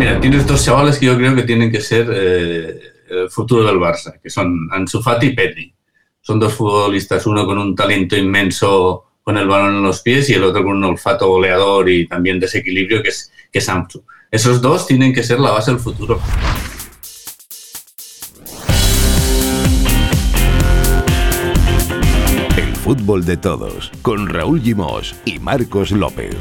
Mira, tienes dos chavales que yo creo que tienen que ser eh, el futuro del Barça, que son Ansu Fati y Pedri. Son dos futbolistas, uno con un talento inmenso con el balón en los pies y el otro con un olfato goleador y también desequilibrio que es, que es Ansu. Esos dos tienen que ser la base del futuro. El fútbol de todos, con Raúl Gimos y Marcos López.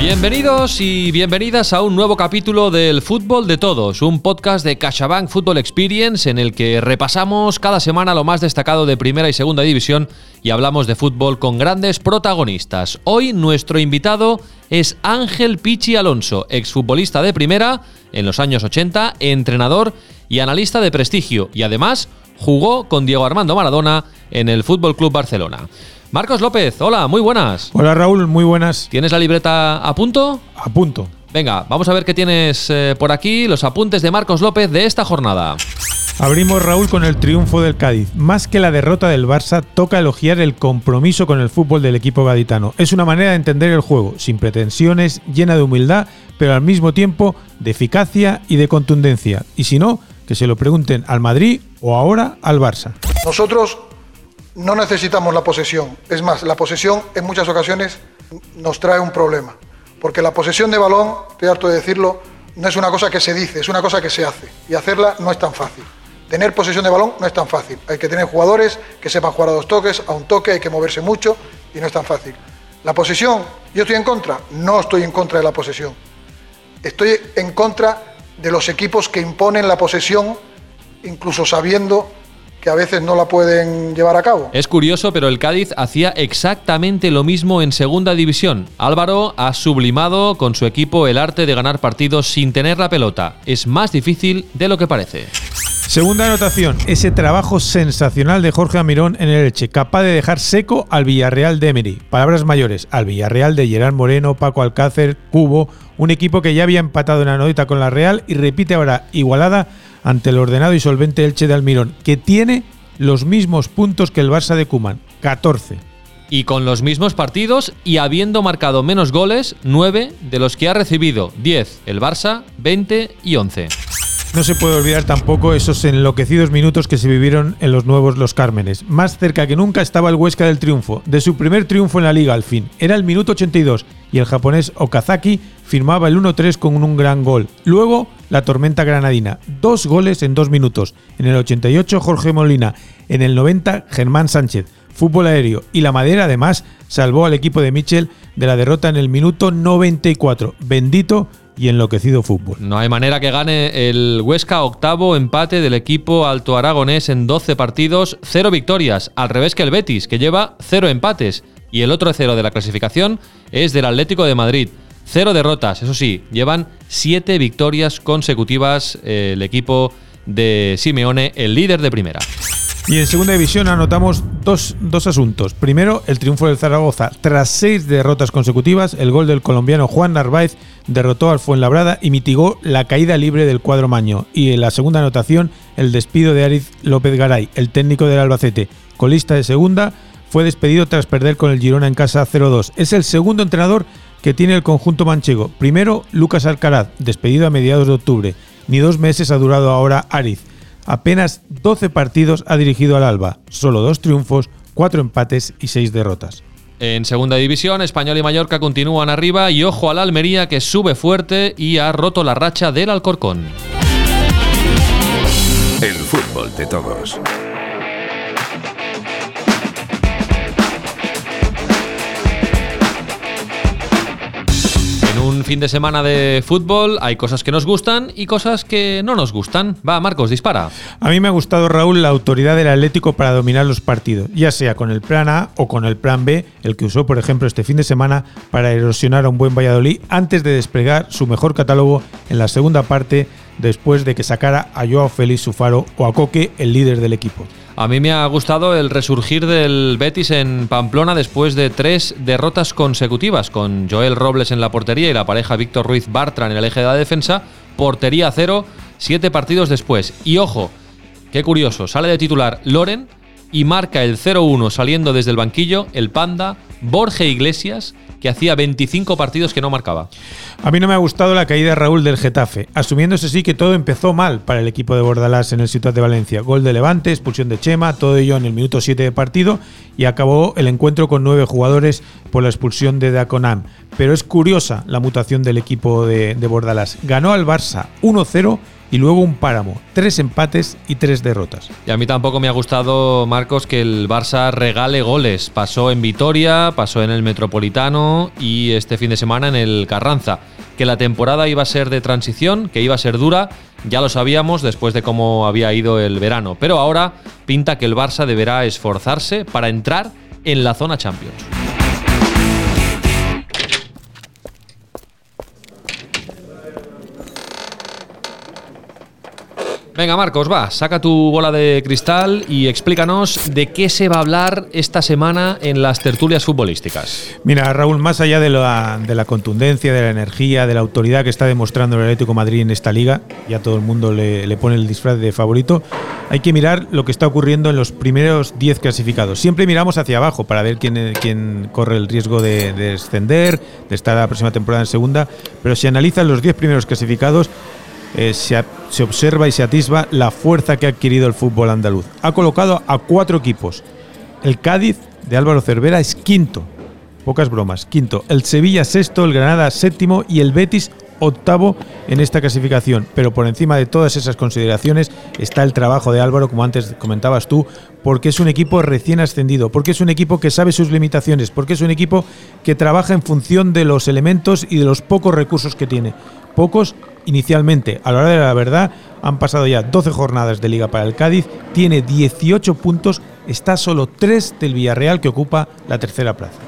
Bienvenidos y bienvenidas a un nuevo capítulo del Fútbol de Todos, un podcast de CaixaBank Football Experience en el que repasamos cada semana lo más destacado de Primera y Segunda División y hablamos de fútbol con grandes protagonistas. Hoy nuestro invitado es Ángel Pichi Alonso, exfutbolista de Primera en los años 80, entrenador y analista de prestigio y además jugó con Diego Armando Maradona en el Fútbol Club Barcelona. Marcos López, hola, muy buenas. Hola Raúl, muy buenas. ¿Tienes la libreta a punto? A punto. Venga, vamos a ver qué tienes eh, por aquí, los apuntes de Marcos López de esta jornada. Abrimos Raúl con el triunfo del Cádiz. Más que la derrota del Barça, toca elogiar el compromiso con el fútbol del equipo gaditano. Es una manera de entender el juego, sin pretensiones, llena de humildad, pero al mismo tiempo de eficacia y de contundencia. Y si no, que se lo pregunten al Madrid o ahora al Barça. Nosotros no necesitamos la posesión. Es más, la posesión en muchas ocasiones nos trae un problema. Porque la posesión de balón, estoy harto de decirlo, no es una cosa que se dice, es una cosa que se hace. Y hacerla no es tan fácil. Tener posesión de balón no es tan fácil. Hay que tener jugadores que sepan jugar a dos toques, a un toque, hay que moverse mucho y no es tan fácil. La posesión, ¿yo estoy en contra? No estoy en contra de la posesión. Estoy en contra de los equipos que imponen la posesión, incluso sabiendo que a veces no la pueden llevar a cabo. Es curioso, pero el Cádiz hacía exactamente lo mismo en segunda división. Álvaro ha sublimado con su equipo el arte de ganar partidos sin tener la pelota. Es más difícil de lo que parece. Segunda anotación, ese trabajo sensacional de Jorge Amirón en el Elche, capaz de dejar seco al Villarreal de Emery. Palabras mayores, al Villarreal de Gerard Moreno, Paco Alcácer, Cubo, un equipo que ya había empatado en la nodita con la Real y repite ahora igualada ante el ordenado y solvente Elche de Almirón, que tiene los mismos puntos que el Barça de Cuman, 14. Y con los mismos partidos y habiendo marcado menos goles, 9 de los que ha recibido, 10 el Barça, 20 y 11. No se puede olvidar tampoco esos enloquecidos minutos que se vivieron en los nuevos Los Cármenes. Más cerca que nunca estaba el Huesca del triunfo, de su primer triunfo en la liga al fin. Era el minuto 82 y el japonés Okazaki firmaba el 1-3 con un gran gol. Luego, la tormenta granadina. Dos goles en dos minutos. En el 88, Jorge Molina. En el 90, Germán Sánchez. Fútbol aéreo. Y la madera, además, salvó al equipo de Michel de la derrota en el minuto 94. Bendito y enloquecido fútbol. No hay manera que gane el Huesca octavo empate del equipo alto aragonés en 12 partidos, cero victorias, al revés que el Betis, que lleva cero empates. Y el otro cero de la clasificación es del Atlético de Madrid. Cero derrotas, eso sí, llevan siete victorias consecutivas eh, el equipo de Simeone, el líder de primera. Y en segunda división anotamos dos, dos, asuntos. Primero, el triunfo del Zaragoza. Tras seis derrotas consecutivas, el gol del colombiano Juan Narváez derrotó al Fuenlabrada y mitigó la caída libre del cuadro maño. Y en la segunda anotación, el despido de Ariz López Garay, el técnico del Albacete, colista de segunda, fue despedido tras perder con el Girona en casa 0-2. Es el segundo entrenador que tiene el conjunto manchego. Primero, Lucas Alcaraz, despedido a mediados de octubre. Ni dos meses ha durado ahora Ariz. Apenas 12 partidos ha dirigido al Alba, solo dos triunfos, cuatro empates y seis derrotas. En segunda división, Español y Mallorca continúan arriba y ojo a la Almería que sube fuerte y ha roto la racha del Alcorcón. El fútbol de todos. Un fin de semana de fútbol hay cosas que nos gustan y cosas que no nos gustan. Va, Marcos, dispara. A mí me ha gustado, Raúl, la autoridad del Atlético para dominar los partidos, ya sea con el plan A o con el plan B, el que usó, por ejemplo, este fin de semana para erosionar a un buen Valladolid antes de desplegar su mejor catálogo en la segunda parte después de que sacara a Joao Félix Sufaro o a Coque, el líder del equipo. A mí me ha gustado el resurgir del Betis en Pamplona después de tres derrotas consecutivas, con Joel Robles en la portería y la pareja Víctor Ruiz Bartra en el eje de la defensa. Portería cero, siete partidos después. Y ojo, qué curioso, sale de titular Loren, y marca el 0-1 saliendo desde el banquillo el panda Borja Iglesias, que hacía 25 partidos que no marcaba. A mí no me ha gustado la caída de Raúl del Getafe, asumiéndose sí que todo empezó mal para el equipo de Bordalás en el Ciudad de Valencia. Gol de Levante, expulsión de Chema, todo ello en el minuto 7 de partido y acabó el encuentro con nueve jugadores por la expulsión de Daconam. Pero es curiosa la mutación del equipo de, de Bordalás. Ganó al Barça 1-0 y luego un páramo, tres empates y tres derrotas. Y a mí tampoco me ha gustado, Marcos, que el Barça regale goles. Pasó en Vitoria, pasó en el Metropolitano y este fin de semana en el Carranza. Que la temporada iba a ser de transición, que iba a ser dura, ya lo sabíamos después de cómo había ido el verano. Pero ahora pinta que el Barça deberá esforzarse para entrar en la zona Champions. Venga, Marcos, va, saca tu bola de cristal y explícanos de qué se va a hablar esta semana en las tertulias futbolísticas. Mira, Raúl, más allá de la, de la contundencia, de la energía, de la autoridad que está demostrando el Atlético Madrid en esta liga, ya todo el mundo le, le pone el disfraz de favorito, hay que mirar lo que está ocurriendo en los primeros 10 clasificados. Siempre miramos hacia abajo para ver quién, quién corre el riesgo de, de descender, de estar la próxima temporada en segunda, pero si analizan los 10 primeros clasificados, eh, se, se, observa y se atisba la fuerza que ha adquirido el fútbol andaluz. Ha colocado a cuatro equipos. El Cádiz de Álvaro Cervera es quinto. Pocas bromas. Quinto. El Sevilla sexto, el Granada séptimo y el Betis octavo en esta clasificación. Pero por encima de todas esas consideraciones está el trabajo de Álvaro, como antes comentabas tú, porque es un equipo recién ascendido, porque es un equipo que sabe sus limitaciones, porque es un equipo que trabaja en función de los elementos y de los pocos recursos que tiene. Pocos inicialmente, a la hora de la verdad, han pasado ya 12 jornadas de liga para el Cádiz, tiene 18 puntos, está solo 3 del Villarreal que ocupa la tercera plaza.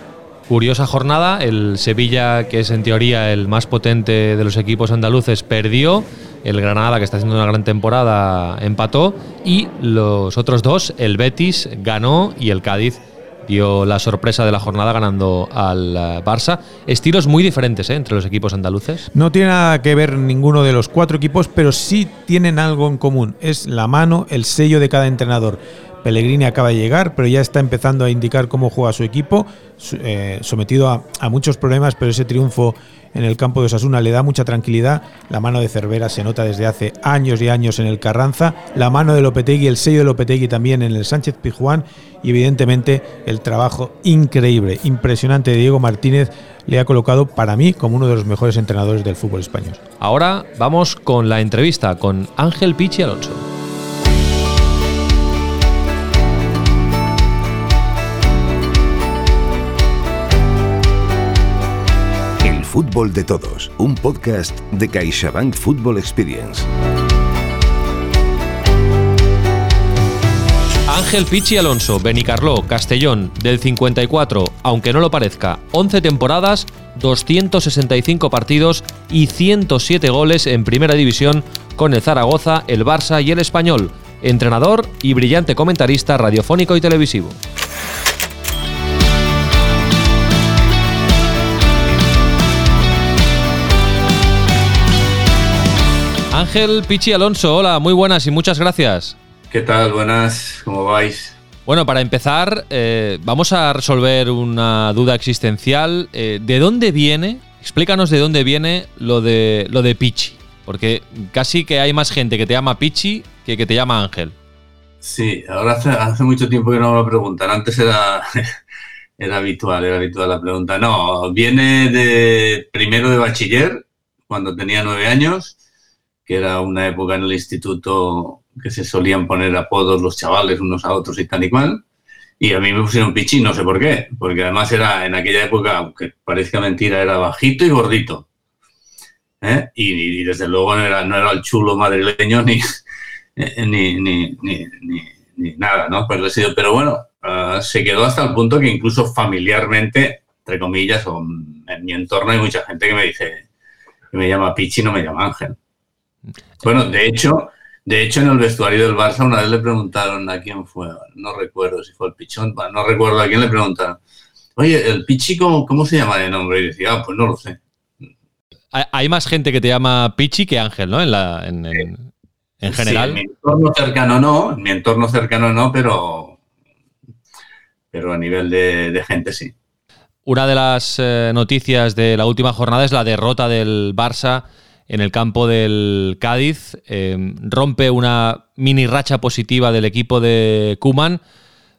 Curiosa jornada, el Sevilla, que es en teoría el más potente de los equipos andaluces, perdió, el Granada, que está haciendo una gran temporada, empató, y los otros dos, el Betis ganó y el Cádiz dio la sorpresa de la jornada ganando al Barça. Estilos muy diferentes ¿eh? entre los equipos andaluces. No tiene nada que ver ninguno de los cuatro equipos, pero sí tienen algo en común. Es la mano, el sello de cada entrenador. Pellegrini acaba de llegar, pero ya está empezando a indicar cómo juega su equipo, eh, sometido a, a, muchos problemas, pero ese triunfo en el campo de Osasuna le da mucha tranquilidad. La mano de Cervera se nota desde hace años y años en el Carranza, la mano de Lopetegui, el sello de Lopetegui también en el Sánchez Pijuán y evidentemente el trabajo increíble, impresionante de Diego Martínez le ha colocado para mí como uno de los mejores entrenadores del fútbol español. Ahora vamos con la entrevista con Ángel Pichi Alonso. Fútbol de Todos, un podcast de CaixaBank Football Experience. Ángel Pichi Alonso, Benicarló, Castellón, del 54, aunque no lo parezca, 11 temporadas, 265 partidos y 107 goles en Primera División con el Zaragoza, el Barça y el Español, entrenador y brillante comentarista radiofónico y televisivo. Ángel Pichi Alonso, hola, muy buenas y muchas gracias. ¿Qué tal? Buenas, ¿cómo vais? Bueno, para empezar, eh, vamos a resolver una duda existencial. Eh, ¿De dónde viene? Explícanos de dónde viene lo de, lo de Pichi. Porque casi que hay más gente que te llama Pichi que que te llama Ángel. Sí, ahora hace, hace mucho tiempo que no me lo preguntan. Antes era, era habitual, era habitual la pregunta. No, viene de primero de bachiller, cuando tenía nueve años era una época en el instituto que se solían poner apodos los chavales unos a otros y tal y cual. Y a mí me pusieron Pichi, no sé por qué, porque además era en aquella época, aunque parezca mentira, era bajito y gordito. ¿eh? Y, desde luego no era, no era el chulo madrileño ni, ni, ni, ni, ni nada, ¿no? Pues pero bueno, uh, se quedó hasta el punto que incluso familiarmente, entre comillas, o en mi entorno hay mucha gente que me dice, que me llama Pichi, no me llama Ángel. Bueno, de hecho, de hecho, en el vestuario del Barça una vez le preguntaron a quién fue, no recuerdo si fue el Pichón, no recuerdo a quién le preguntaron, oye, ¿el Pichi cómo, cómo se llama de nombre? Y decía, ah, pues no lo sé. Hay más gente que te llama Pichi que Ángel, ¿no? En, la, en, en, en general. Sí, en mi entorno cercano no, en mi entorno cercano no, pero pero a nivel de, gente sí. Una de las eh, noticias de la última jornada es la derrota del Barça en el campo del Cádiz. Eh, rompe una mini racha positiva del equipo de Kuman,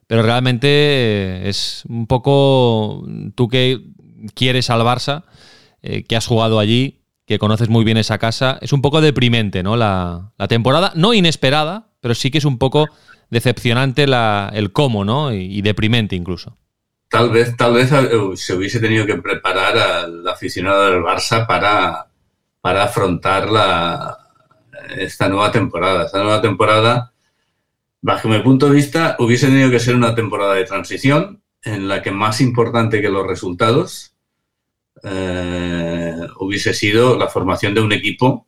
pero realmente eh, es un poco tú que quieres al Barça, que has jugado allí, que conoces muy bien esa casa. Es un poco deprimente, ¿no? La, temporada, no inesperada, pero sí que es un poco decepcionante el cómo, ¿no? Y, deprimente incluso. Tal vez, tal vez eh, se hubiese tenido que preparar al aficionado del Barça para, para afrontar la, esta nueva temporada. Esta nueva temporada, bajo mi punto de vista, hubiese tenido que ser una temporada de transición en la que más importante que los resultados eh, hubiese sido la formación de un equipo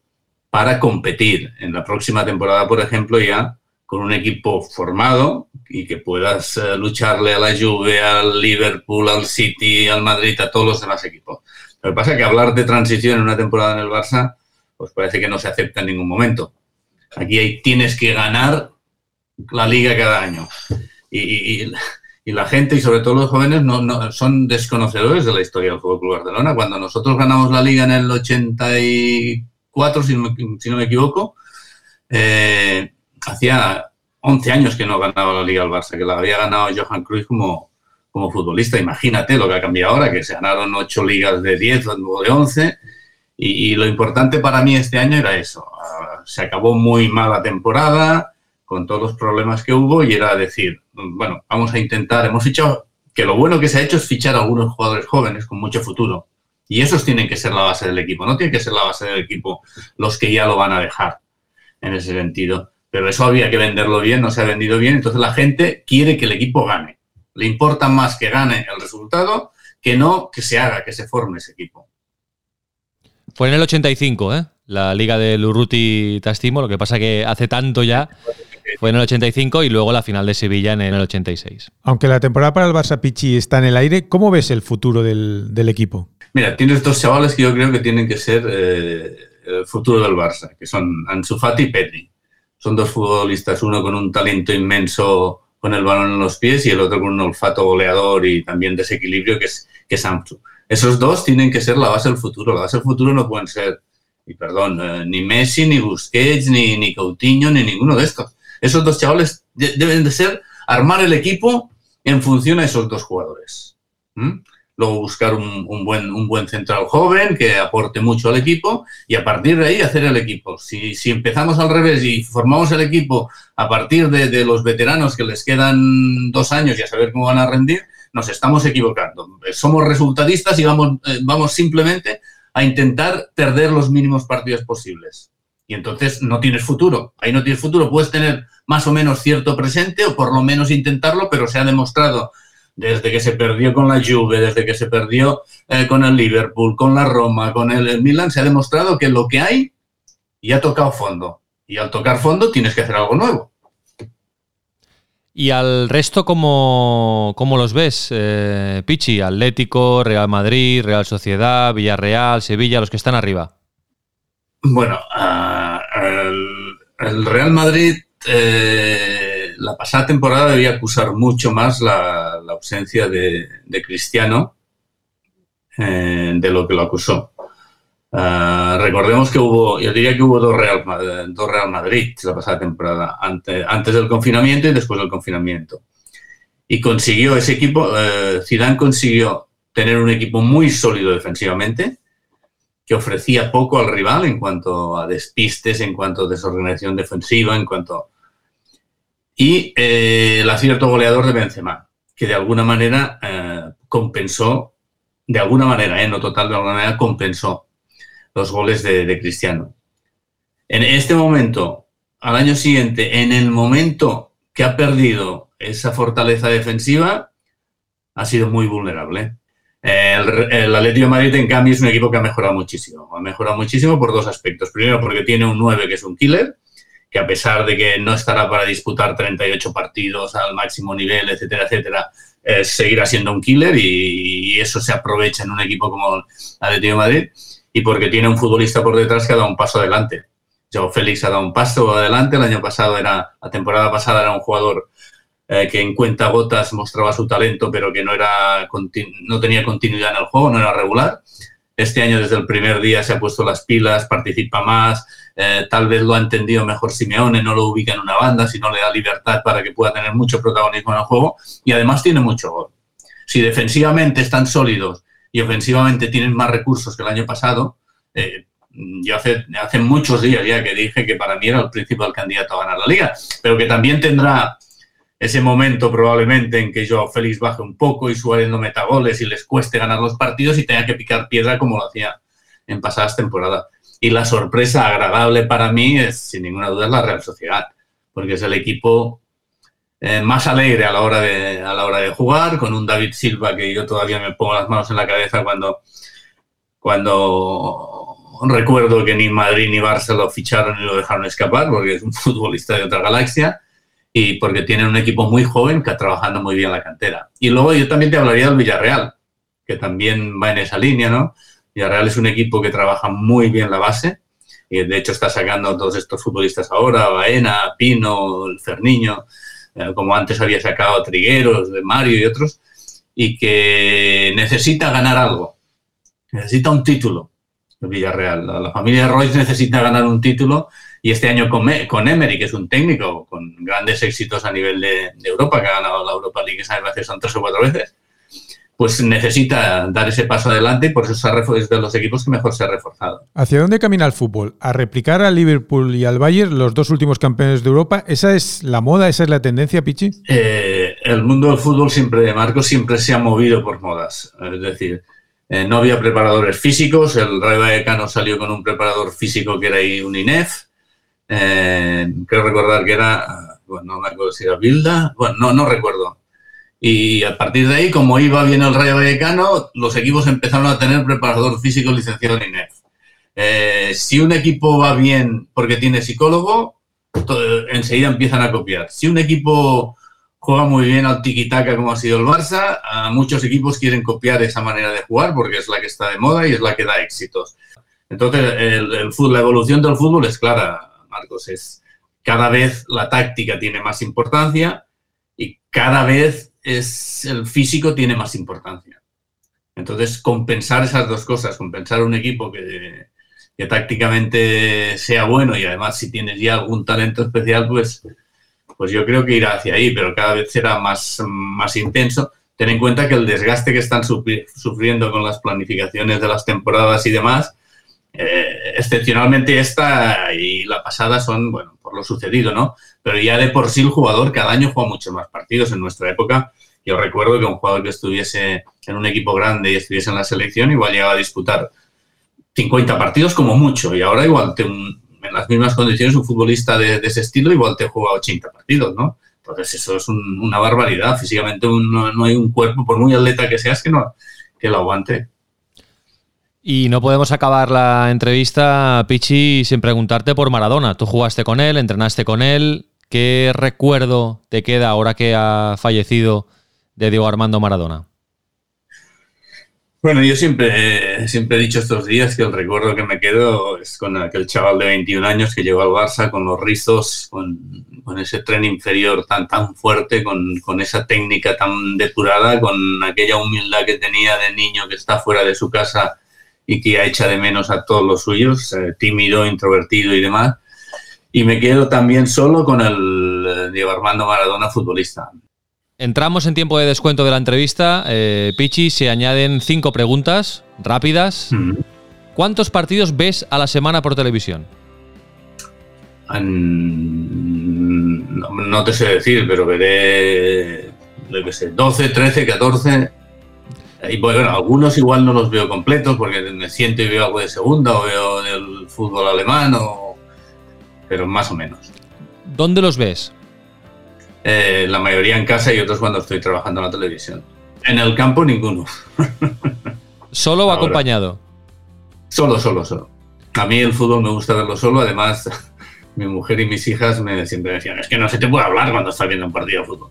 para competir en la próxima temporada, por ejemplo, ya con un equipo formado y que puedas eh, lucharle a la Juve, al Liverpool, al City, al Madrid, a todos los demás equipos. Lo que pasa es que hablar de transición en una temporada en el Barça, pues parece que no se acepta en ningún momento. Aquí tienes que ganar la liga cada año. y, la gente y sobre todo los jóvenes no, son desconocedores de la historia del Fútbol Club Barcelona. Cuando nosotros ganamos la liga en el 84, si si no me equivoco, eh, hacía 11 años que no ganaba la liga al Barça, que la había ganado Johan Cruyff como, como futbolista. Imagínate lo que ha cambiado ahora, que se ganaron 8 ligas de 10 o de 11. Y, y lo importante para mí este año era eso. Ah, se acabó muy mala temporada con todos los problemas que hubo y era decir, bueno, vamos a intentar, hemos fichado, que lo bueno que se ha hecho es fichar a algunos jugadores jóvenes con mucho futuro. Y esos tienen que ser la base del equipo, no tiene que ser la base del equipo los que ya lo van a dejar en ese sentido. Pero eso había que venderlo bien, no se ha vendido bien, entonces la gente quiere que el equipo gane. Le importa más que gane el resultado que no que se haga, que se forme ese equipo. Fue en el 85, ¿eh? La liga del Urruti Tastimo, lo que pasa que hace tanto ya fue en el 85 y luego la final de Sevilla en el 86. Aunque la temporada para el Barça Pichi está en el aire, ¿cómo ves el futuro del, equipo? Mira, tienes dos chavales que yo creo que tienen que ser eh, el futuro del Barça, que son Ansu Fati y Pedri. Son dos futbolistas, uno con un talento inmenso con el balón en los pies y el otro con un olfato goleador y también desequilibrio que es, que es. Esos dos tienen que ser la base del futuro. La base del futuro no pueden ser, y perdón, eh, ni Messi, ni Busquets, ni, ni Coutinho, ni ninguno de estos esos dos chavales deben de ser armar el equipo en función a esos dos jugadores. Luego buscar un, buen, un buen central joven que aporte mucho al equipo y a partir de ahí hacer el equipo. Si, empezamos al revés y formamos el equipo a partir de, los veteranos que les quedan dos años y a saber cómo van a rendir, nos estamos equivocando. Somos resultadistas y vamos, eh, vamos simplemente a intentar perder los mínimos partidos posibles y entonces no tienes futuro. Ahí no tienes futuro. Puedes tener más o menos cierto presente o por lo menos intentarlo, pero se ha demostrado desde que se perdió con la Juve, desde que se perdió eh, con el Liverpool, con la Roma, con el, Milan, se ha demostrado que lo que hay ya ha tocado fondo. Y al tocar fondo tienes que hacer algo nuevo. ¿Y al resto cómo, cómo los ves, eh, Pichi? Atlético, Real Madrid, Real Sociedad, Villarreal, Sevilla, los que están arriba. Bueno, el, Real Madrid eh, la pasada temporada debía acusar mucho más la, ausencia de, Cristiano eh, de lo que lo acusó. Ah, recordemos que hubo, yo diría que hubo dos Real, dos Real Madrid la pasada temporada, antes, del confinamiento y después del confinamiento. Y consiguió ese equipo, eh, Zidane consiguió tener un equipo muy sólido defensivamente, que ofrecía poco al rival en cuanto a despistes, en cuanto a desorganización defensiva, en cuanto... Y eh, el acierto goleador de Benzema, que de alguna manera eh, compensó, de alguna manera, eh, no total, de alguna manera compensó los goles de, Cristiano. En este momento, al año siguiente, en el momento que ha perdido esa fortaleza defensiva, ha sido muy vulnerable. El, el, Atlético de Madrid, en cambio, es un equipo que ha mejorado muchísimo. Ha mejorado muchísimo por dos aspectos. Primero, porque tiene un 9 que es un killer, que a pesar de que no estará para disputar 38 partidos al máximo nivel, etcétera, etcétera, eh, seguirá siendo un killer y, eso se aprovecha en un equipo como el Atlético de Madrid. Y porque tiene un futbolista por detrás que ha dado un paso adelante. Joe Félix ha dado un paso adelante. El año pasado era, la temporada pasada era un jugador eh, que en cuenta gotas mostraba su talento, pero que no, era, no tenía continuidad en el juego, no era regular. Este año, desde el primer día, se ha puesto las pilas, participa más, eh, tal vez lo ha entendido mejor Simeone, no lo ubica en una banda, sino le da libertad para que pueda tener mucho protagonismo en el juego y además tiene mucho gol. Si defensivamente están sólidos y ofensivamente tienen más recursos que el año pasado, eh, yo hace, hace muchos días ya que dije que para mí era el principal candidato a ganar la liga, pero que también tendrá ese momento probablemente en que Joao Félix baje un poco y Suárez no meta goles y les cueste ganar los partidos y tenga que picar piedra como lo hacía en pasadas temporadas. Y la sorpresa agradable para mí es, sin ninguna duda, la Real Sociedad, porque es el equipo eh, más alegre a la, hora de, a la hora de jugar, con un David Silva que yo todavía me pongo las manos en la cabeza cuando, cuando recuerdo que ni Madrid ni Barça lo ficharon y lo dejaron escapar, porque es un futbolista de otra galaxia y porque tienen un equipo muy joven que está trabajando muy bien la cantera. Y luego yo también te hablaría del Villarreal, que también va en esa línea, ¿no? Villarreal es un equipo que trabaja muy bien la base y de hecho está sacando todos estos futbolistas ahora, Baena, Pino, el Ferniño, eh, como antes había sacado Trigueros, de Mario y otros, y que necesita ganar algo, necesita un título. El Villarreal, la, la familia Royce necesita ganar un título y este año con, con Emery, que es un técnico con grandes éxitos a nivel de, Europa, que ha ganado la Europa League, esa veces son tres o cuatro veces, pues necesita dar ese paso adelante y por eso es de los equipos que mejor se ha reforzado. ¿Hacia dónde camina el fútbol? ¿A replicar al Liverpool y al Bayern, los dos últimos campeones de Europa? ¿Esa es la moda, esa es la tendencia, Pichi? Eh, el mundo del fútbol siempre, Marco, siempre se ha movido por modas. Es decir, eh, no había preparadores físicos, el Rayo Vallecano salió con un preparador físico que era un INEF, eh, creo recordar que era, bueno, no me acuerdo si era Bilda, bueno, no, no recuerdo. Y a partir de ahí, como iba bien el Rayo Vallecano, los equipos empezaron a tener preparador físico licenciado en INEF. Eh, si un equipo va bien porque tiene psicólogo, enseguida empiezan a copiar. Si un equipo juega muy bien al tiki-taka como ha sido el Barça, a muchos equipos quieren copiar esa manera de jugar porque es la que está de moda y es la que da éxitos. Entonces, el, el, la evolución del fútbol es clara. Marcos, es cada vez la táctica tiene más importancia y cada vez es el físico tiene más importancia. Entonces, compensar esas dos cosas, compensar un equipo que tácticamente sea bueno y además si tienes ya algún talento especial, pues, pues yo creo que irá hacia ahí, pero cada vez será más, más intenso. Ten en cuenta que el desgaste que están sufriendo con las planificaciones de las temporadas y demás, eh, excepcionalmente esta y la pasada son, bueno, por lo sucedido, ¿no? Pero ya de por sí el jugador cada año juega muchos más partidos. En nuestra época, yo recuerdo que un jugador que estuviese en un equipo grande y estuviese en la selección igual llegaba a disputar 50 partidos como mucho. Y ahora igual en las mismas condiciones un futbolista de, ese estilo igual te juega 80 partidos, ¿no? Entonces eso es una barbaridad. Físicamente no, no, hay un cuerpo, por muy atleta que seas, que no que lo aguante. Y no podemos acabar la entrevista, Pichi, sin preguntarte por Maradona. Tú jugaste con él, entrenaste con él. ¿Qué recuerdo te queda ahora que ha fallecido de Diego Armando Maradona? Bueno, yo siempre, siempre he dicho estos días que el recuerdo que me quedo es con aquel chaval de 21 años que llegó al Barça con los rizos, con, ese tren inferior tan, tan fuerte, con, esa técnica tan depurada, con aquella humildad que tenía de niño que está fuera de su casa y que echa de menos a todos los suyos, eh, tímido, introvertido y demás. Y me quedo también solo con el eh, Diego Armando Maradona, futbolista. Entramos en tiempo de descuento de la entrevista. Eh, Pichi, se añaden cinco preguntas rápidas. ¿Cuántos partidos ves a la semana por televisión? No, te sé decir, pero veré, lo que sé, 12, 13, 14. Y bueno, algunos igual no los veo completos porque me siento y veo algo de segunda o veo del fútbol alemán, pero más o menos. ¿Dónde los ves? Eh, la mayoría en casa y otros cuando estoy trabajando en la televisión. En el campo ninguno. ¿Solo o acompañado? Solo, solo, solo. A mí el fútbol me gusta verlo solo, además mi mujer y mis hijas me siempre decían, es que no se te puede hablar cuando estás viendo un partido de fútbol.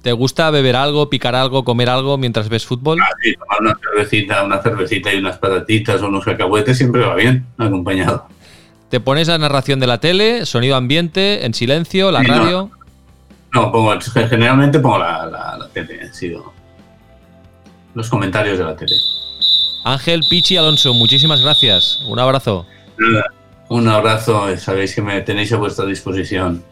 ¿Te gusta beber algo, picar algo, comer algo mientras ves fútbol? Ah, sí, tomar una cervecita, una cervecita y unas patatitas o unos cacahuetes siempre va bien, acompañado. ¿Te pones la narración de la tele, sonido ambiente, en silencio, la radio? No, pongo, generalmente pongo la, la, la tele, sido los comentarios de la tele. Ángel Pichi Alonso, muchísimas gracias. Un abrazo. Un abrazo, sabéis que me tenéis a vuestra disposición.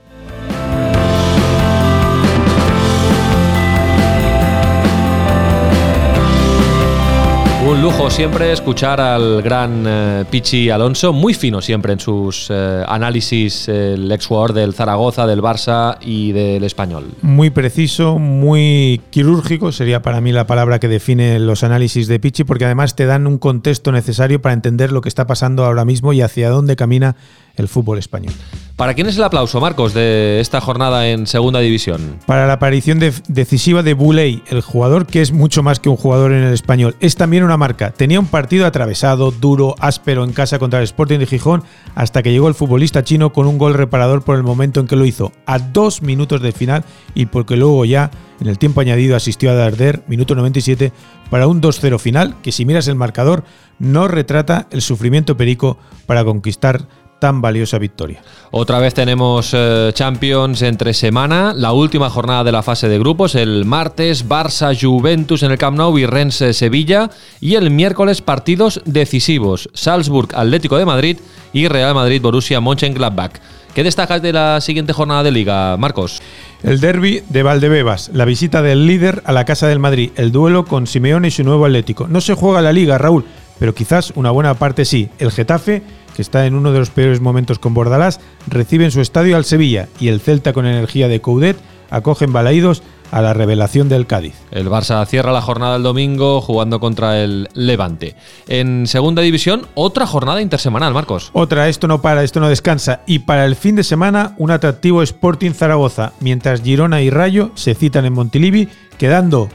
Un lujo siempre escuchar al gran eh, Pichi Alonso, muy fino siempre en sus eh, análisis, el exjugador del Zaragoza, del Barça y del Español. Muy preciso, muy quirúrgico, sería para mí la palabra que define los análisis de Pichi, porque además te dan un contexto necesario para entender lo que está pasando ahora mismo y hacia dónde camina el fútbol español. ¿Para quién es el aplauso, Marcos, de esta jornada en Segunda División? Para la aparición de- decisiva de Buley, el jugador que es mucho más que un jugador en el español. Es también una marca. Tenía un partido atravesado, duro, áspero en casa contra el Sporting de Gijón, hasta que llegó el futbolista chino con un gol reparador por el momento en que lo hizo, a dos minutos del final, y porque luego ya, en el tiempo añadido, asistió a Darder, minuto 97, para un 2-0 final, que si miras el marcador, no retrata el sufrimiento perico para conquistar tan valiosa victoria. Otra vez tenemos eh, Champions entre semana, la última jornada de la fase de grupos, el martes Barça Juventus en el Camp Nou y Rennes Sevilla y el miércoles partidos decisivos, Salzburg Atlético de Madrid y Real Madrid Borussia Mönchengladbach. ¿Qué destacas de la siguiente jornada de liga, Marcos? El derby de Valdebebas, la visita del líder a la Casa del Madrid, el duelo con Simeone y su nuevo Atlético. No se juega la liga, Raúl, pero quizás una buena parte sí. El Getafe, que está en uno de los peores momentos con Bordalás, recibe en su estadio al Sevilla y el Celta con energía de Coudet acogen balaídos a la revelación del Cádiz. El Barça cierra la jornada el domingo jugando contra el Levante. En segunda división, otra jornada intersemanal, Marcos. Otra, esto no para, esto no descansa. Y para el fin de semana, un atractivo Sporting Zaragoza, mientras Girona y Rayo se citan en Montilivi, quedando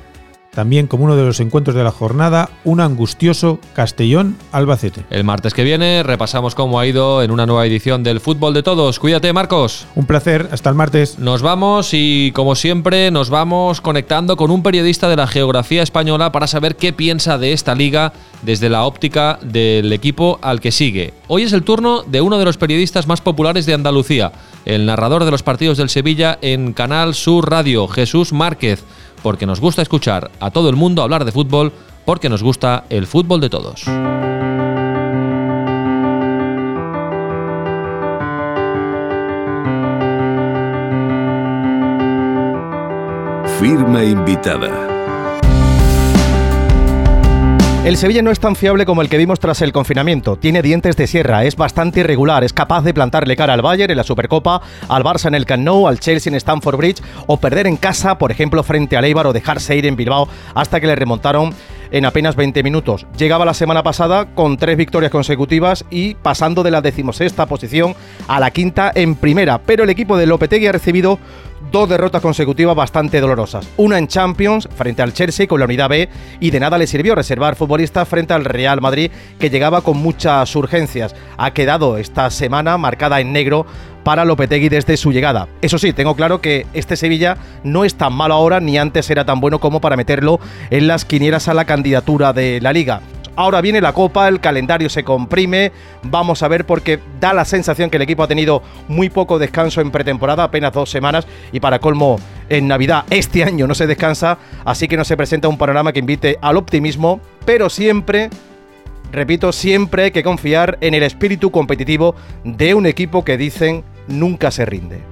también como uno de los encuentros de la jornada un angustioso Castellón-Albacete. El martes que viene repasamos cómo ha ido en una nueva edición del Fútbol de Todos. Cuídate, Marcos. Un placer, hasta el martes. Nos vamos y, como siempre, nos vamos conectando con un periodista de la geografía española para saber qué piensa de esta liga desde la óptica del equipo al que sigue. Hoy es el turno de uno de los periodistas más populares de Andalucía, el narrador de los partidos del Sevilla en Canal Sur Radio, Jesús Márquez, porque nos gusta escuchar a todo el mundo hablar de fútbol, porque nos gusta el fútbol de todos. Firma invitada. El Sevilla no es tan fiable como el que vimos tras el confinamiento. Tiene dientes de sierra, es bastante irregular, es capaz de plantarle cara al Bayern en la Supercopa, al Barça en el Camp al Chelsea en Stamford Bridge o perder en casa, por ejemplo, frente al Eibar o dejarse ir en Bilbao hasta que le remontaron en apenas 20 minutos. Llegaba la semana pasada con tres victorias consecutivas y pasando de la decimosexta posición a la quinta en primera, pero el equipo de Lopetegui ha recibido dos derrotas consecutivas bastante dolorosas. Una en Champions frente al Chelsea con la unidad B y de nada le sirvió reservar futbolistas frente al Real Madrid que llegaba con muchas urgencias. Ha quedado esta semana marcada en negro para Lopetegui desde su llegada. Eso sí, tengo claro que este Sevilla no es tan malo ahora ni antes era tan bueno como para meterlo en las quinielas a la candidatura de la liga. Ahora viene la Copa, el calendario se comprime, vamos a ver porque da la sensación que el equipo ha tenido muy poco descanso en pretemporada, apenas dos semanas, y para colmo en Navidad este año no se descansa, así que no se presenta un panorama que invite al optimismo, pero siempre repito, siempre hay que confiar en el espíritu competitivo de un equipo que dicen nunca se rinde.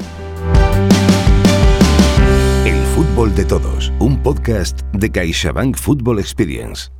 El fútbol de todos, un podcast de CaixaBank Football Experience.